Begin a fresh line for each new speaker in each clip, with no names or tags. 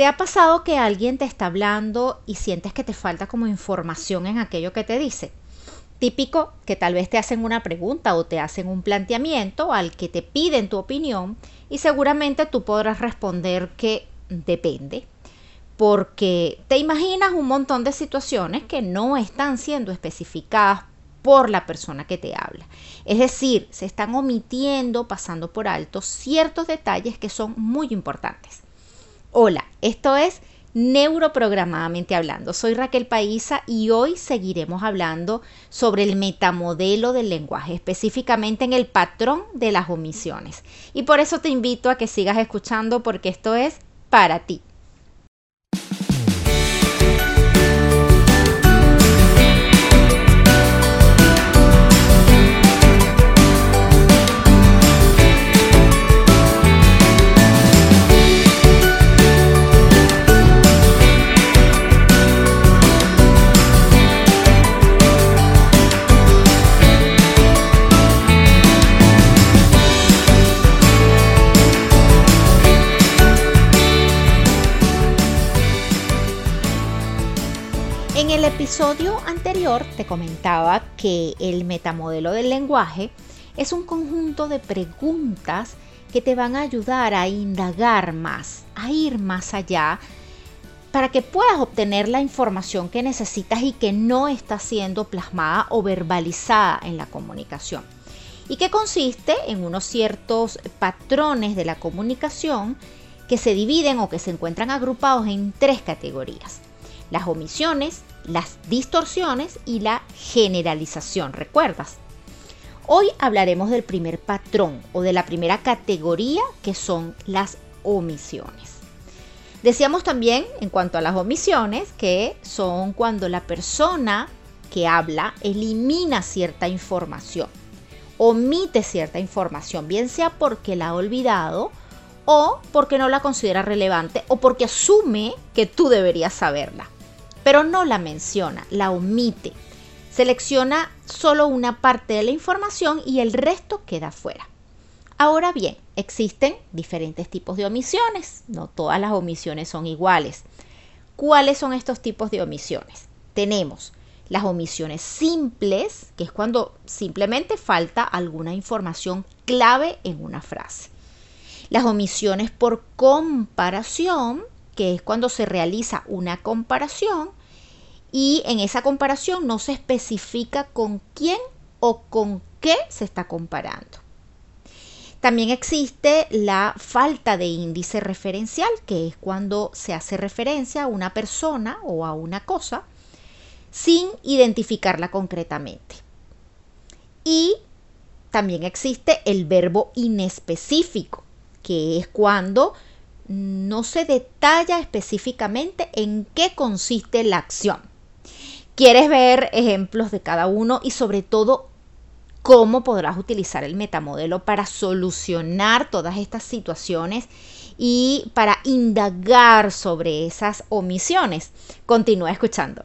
¿Te ha pasado que alguien te está hablando y sientes que te falta como información en aquello que te dice? Típico que tal vez te hacen una pregunta o te hacen un planteamiento al que te piden tu opinión y seguramente tú podrás responder que depende, porque te imaginas un montón de situaciones que no están siendo especificadas por la persona que te habla. Es decir, se están omitiendo, pasando por alto ciertos detalles que son muy importantes. Hola, esto es Neuroprogramadamente hablando. Soy Raquel Paisa y hoy seguiremos hablando sobre el metamodelo del lenguaje, específicamente en el patrón de las omisiones. Y por eso te invito a que sigas escuchando porque esto es para ti. Te comentaba que el metamodelo del lenguaje es un conjunto de preguntas que te van a ayudar a indagar más, a ir más allá, para que puedas obtener la información que necesitas y que no está siendo plasmada o verbalizada en la comunicación. Y que consiste en unos ciertos patrones de la comunicación que se dividen o que se encuentran agrupados en tres categorías. Las omisiones, las distorsiones y la generalización, ¿recuerdas? Hoy hablaremos del primer patrón o de la primera categoría que son las omisiones. Decíamos también en cuanto a las omisiones que son cuando la persona que habla elimina cierta información, omite cierta información, bien sea porque la ha olvidado o porque no la considera relevante o porque asume que tú deberías saberla pero no la menciona, la omite. Selecciona solo una parte de la información y el resto queda fuera. Ahora bien, existen diferentes tipos de omisiones, no todas las omisiones son iguales. ¿Cuáles son estos tipos de omisiones? Tenemos las omisiones simples, que es cuando simplemente falta alguna información clave en una frase. Las omisiones por comparación, que es cuando se realiza una comparación y en esa comparación no se especifica con quién o con qué se está comparando. También existe la falta de índice referencial, que es cuando se hace referencia a una persona o a una cosa sin identificarla concretamente. Y también existe el verbo inespecífico, que es cuando no se detalla específicamente en qué consiste la acción. ¿Quieres ver ejemplos de cada uno y sobre todo cómo podrás utilizar el metamodelo para solucionar todas estas situaciones y para indagar sobre esas omisiones? Continúa escuchando.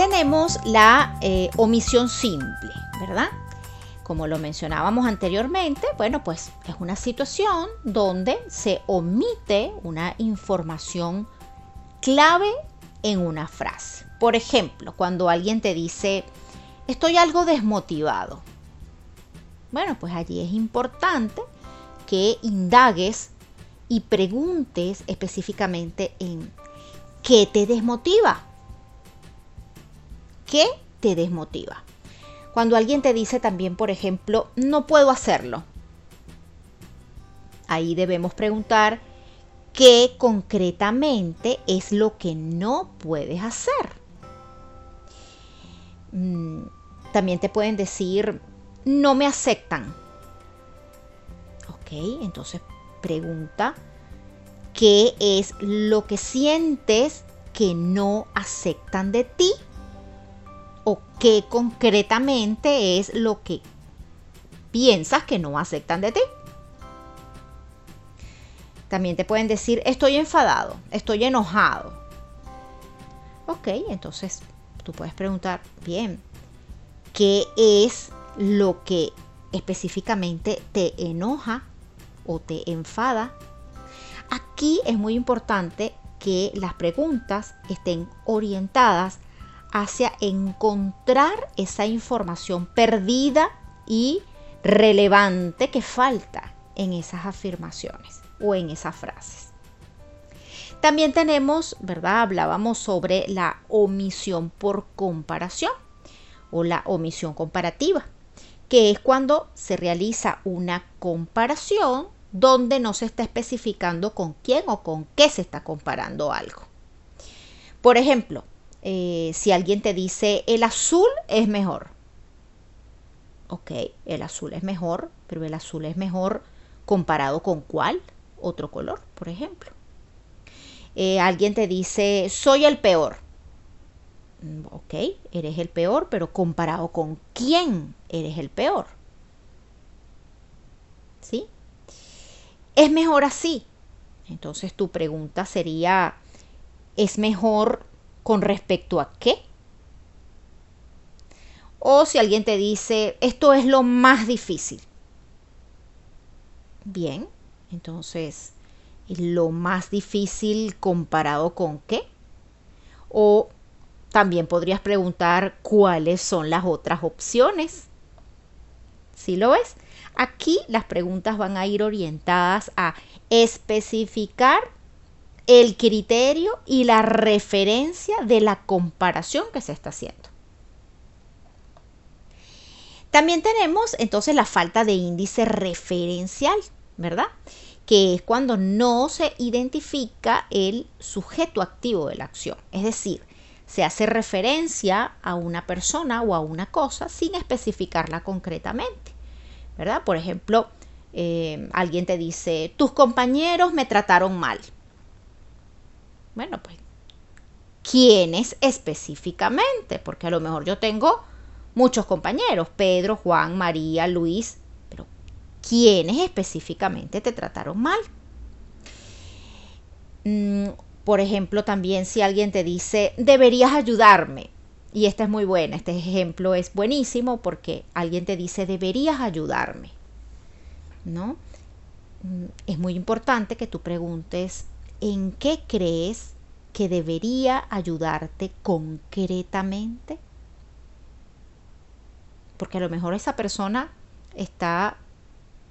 Tenemos la eh, omisión simple, ¿verdad? Como lo mencionábamos anteriormente, bueno, pues es una situación donde se omite una información clave en una frase. Por ejemplo, cuando alguien te dice, estoy algo desmotivado. Bueno, pues allí es importante que indagues y preguntes específicamente en qué te desmotiva. ¿Qué te desmotiva? Cuando alguien te dice también, por ejemplo, no puedo hacerlo. Ahí debemos preguntar qué concretamente es lo que no puedes hacer. Mm, también te pueden decir, no me aceptan. Ok, entonces pregunta, ¿qué es lo que sientes que no aceptan de ti? ¿O qué concretamente es lo que piensas que no aceptan de ti? También te pueden decir, estoy enfadado, estoy enojado. Ok, entonces tú puedes preguntar, bien, ¿qué es lo que específicamente te enoja o te enfada? Aquí es muy importante que las preguntas estén orientadas hacia encontrar esa información perdida y relevante que falta en esas afirmaciones o en esas frases. También tenemos, ¿verdad? Hablábamos sobre la omisión por comparación o la omisión comparativa, que es cuando se realiza una comparación donde no se está especificando con quién o con qué se está comparando algo. Por ejemplo, eh, si alguien te dice el azul es mejor. Ok, el azul es mejor, pero el azul es mejor comparado con cuál otro color, por ejemplo. Eh, alguien te dice, soy el peor. Mm, ok, eres el peor, pero comparado con quién eres el peor. ¿Sí? Es mejor así. Entonces tu pregunta sería, ¿es mejor con respecto a qué? O si alguien te dice, esto es lo más difícil. Bien, entonces, lo más difícil comparado con qué? O también podrías preguntar cuáles son las otras opciones. ¿Sí lo ves? Aquí las preguntas van a ir orientadas a especificar el criterio y la referencia de la comparación que se está haciendo. También tenemos entonces la falta de índice referencial. ¿verdad? Que es cuando no se identifica el sujeto activo de la acción. Es decir, se hace referencia a una persona o a una cosa sin especificarla concretamente, ¿verdad? Por ejemplo, eh, alguien te dice, tus compañeros me trataron mal. Bueno, pues, ¿quiénes específicamente? Porque a lo mejor yo tengo muchos compañeros, Pedro, Juan, María, Luis, quiénes específicamente te trataron mal. Mm, por ejemplo, también si alguien te dice, deberías ayudarme. Y esta es muy buena, este ejemplo es buenísimo porque alguien te dice, deberías ayudarme. ¿No? Mm, es muy importante que tú preguntes, ¿en qué crees que debería ayudarte concretamente? Porque a lo mejor esa persona está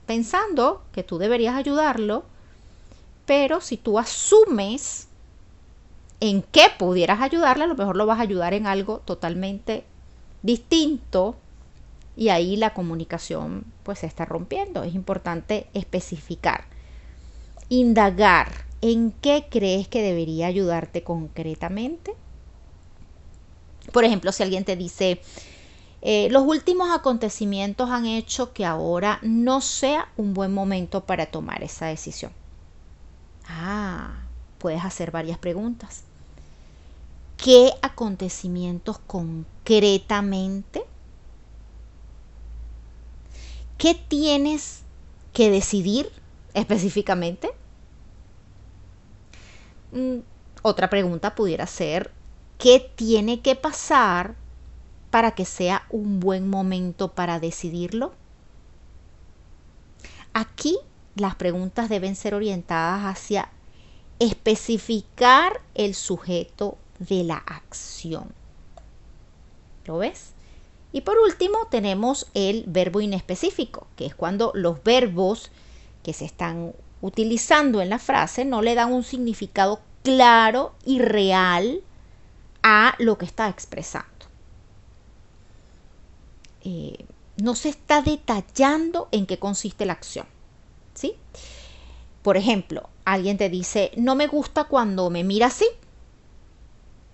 pensando que tú deberías ayudarlo, pero si tú asumes en qué pudieras ayudarle, a lo mejor lo vas a ayudar en algo totalmente distinto y ahí la comunicación pues se está rompiendo. Es importante especificar, indagar en qué crees que debería ayudarte concretamente. Por ejemplo, si alguien te dice, eh, los últimos acontecimientos han hecho que ahora no sea un buen momento para tomar esa decisión. Ah, puedes hacer varias preguntas. ¿Qué acontecimientos concretamente? ¿Qué tienes que decidir específicamente? Mm, otra pregunta pudiera ser, ¿qué tiene que pasar para que sea un buen momento para decidirlo? Aquí las preguntas deben ser orientadas hacia especificar el sujeto de la acción. ¿Lo ves? Y por último tenemos el verbo inespecífico, que es cuando los verbos que se están utilizando en la frase no le dan un significado claro y real a lo que está expresando. eh, no se está detallando en qué consiste la acción. ¿sí? Por ejemplo, alguien te dice, no me gusta cuando me mira así.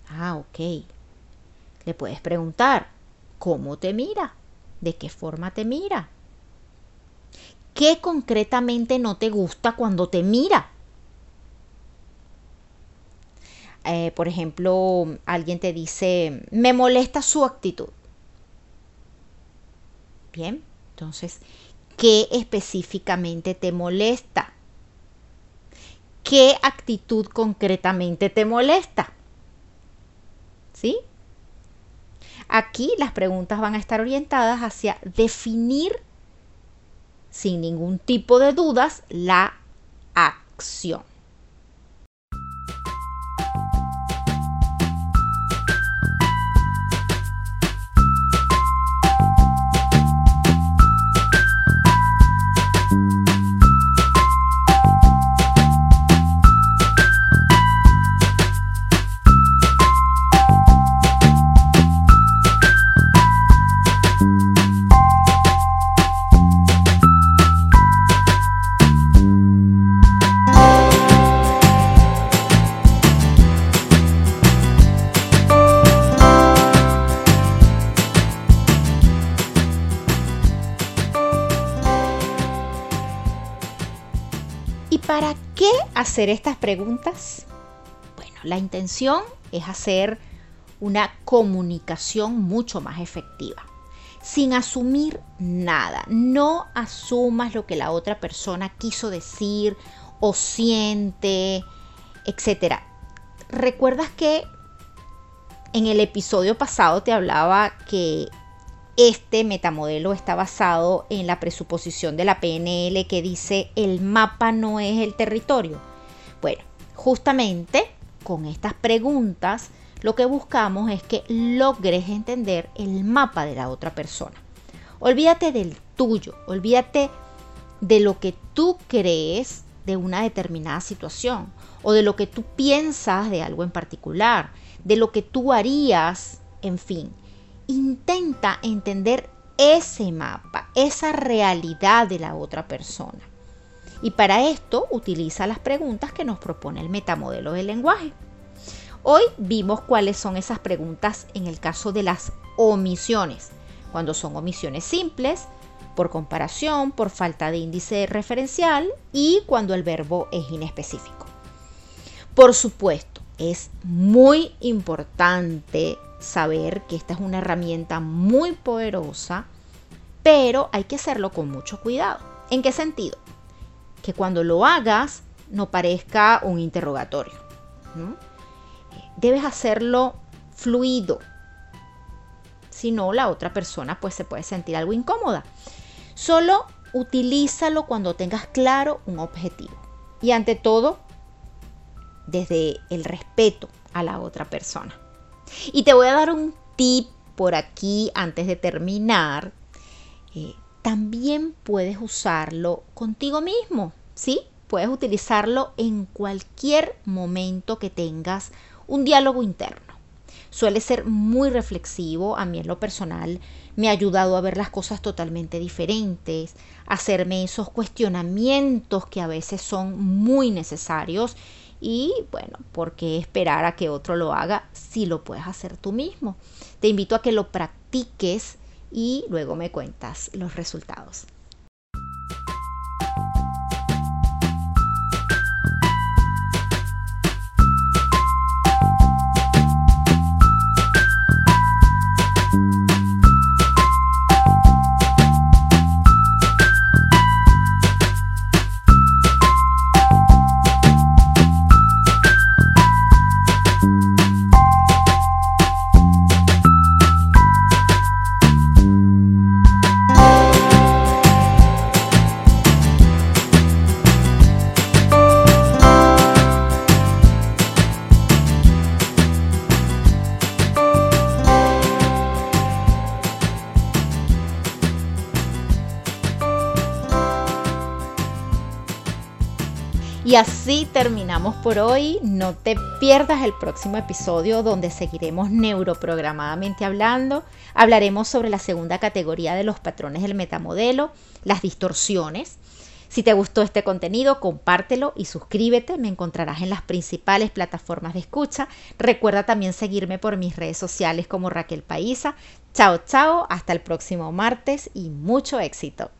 Ah, ok. Le puedes preguntar, ¿cómo te mira? ¿De qué forma te mira? ¿Qué concretamente no te gusta cuando te mira? Eh, por ejemplo, alguien te dice, me molesta su actitud. Bien, entonces, ¿qué específicamente te molesta? ¿Qué actitud concretamente te molesta? ¿Sí? Aquí las preguntas van a estar orientadas hacia definir sin ningún tipo de dudas la acción. ¿Para qué hacer estas preguntas? Bueno, la intención es hacer una comunicación mucho más efectiva, sin asumir nada. No asumas lo que la otra persona quiso decir o siente, etc. ¿Recuerdas que en el episodio pasado te hablaba que este metamodelo está basado en la presuposición de la PNL que dice el mapa no es el territorio. Bueno, justamente con estas preguntas lo que buscamos es que logres entender el mapa de la otra persona. Olvídate del tuyo, olvídate de lo que tú crees de una determinada situación o de lo que tú piensas de algo en particular, de lo que tú harías, en fin intenta entender ese mapa, esa realidad de la otra persona. Y para esto utiliza las preguntas que nos propone el metamodelo del lenguaje. Hoy vimos cuáles son esas preguntas en el caso de las omisiones, cuando son omisiones simples, por comparación, por falta de índice referencial y cuando el verbo es inespecífico. Por supuesto, es muy importante saber que esta es una herramienta muy poderosa, pero hay que hacerlo con mucho cuidado. ¿En qué sentido? Que cuando lo hagas no parezca un interrogatorio. Debes hacerlo fluido. Si no, la otra persona pues se puede sentir algo incómoda. Solo utilízalo cuando tengas claro un objetivo. Y ante todo, desde el respeto a la otra persona. Y te voy a dar un tip por aquí antes de terminar. Eh, también puedes usarlo contigo mismo, ¿sí? Puedes utilizarlo en cualquier momento que tengas un diálogo interno. Suele ser muy reflexivo, a mí en lo personal me ha ayudado a ver las cosas totalmente diferentes, hacerme esos cuestionamientos que a veces son muy necesarios y bueno, ¿por qué esperar a que otro lo haga si lo puedes hacer tú mismo? Te invito a que lo practiques y luego me cuentas los resultados. Y así terminamos por hoy. No te pierdas el próximo episodio donde seguiremos neuroprogramadamente hablando. Hablaremos sobre la segunda categoría de los patrones del metamodelo, las distorsiones. Si te gustó este contenido, compártelo y suscríbete. Me encontrarás en las principales plataformas de escucha. Recuerda también seguirme por mis redes sociales como Raquel Paisa. Chao, chao. Hasta el próximo martes y mucho éxito.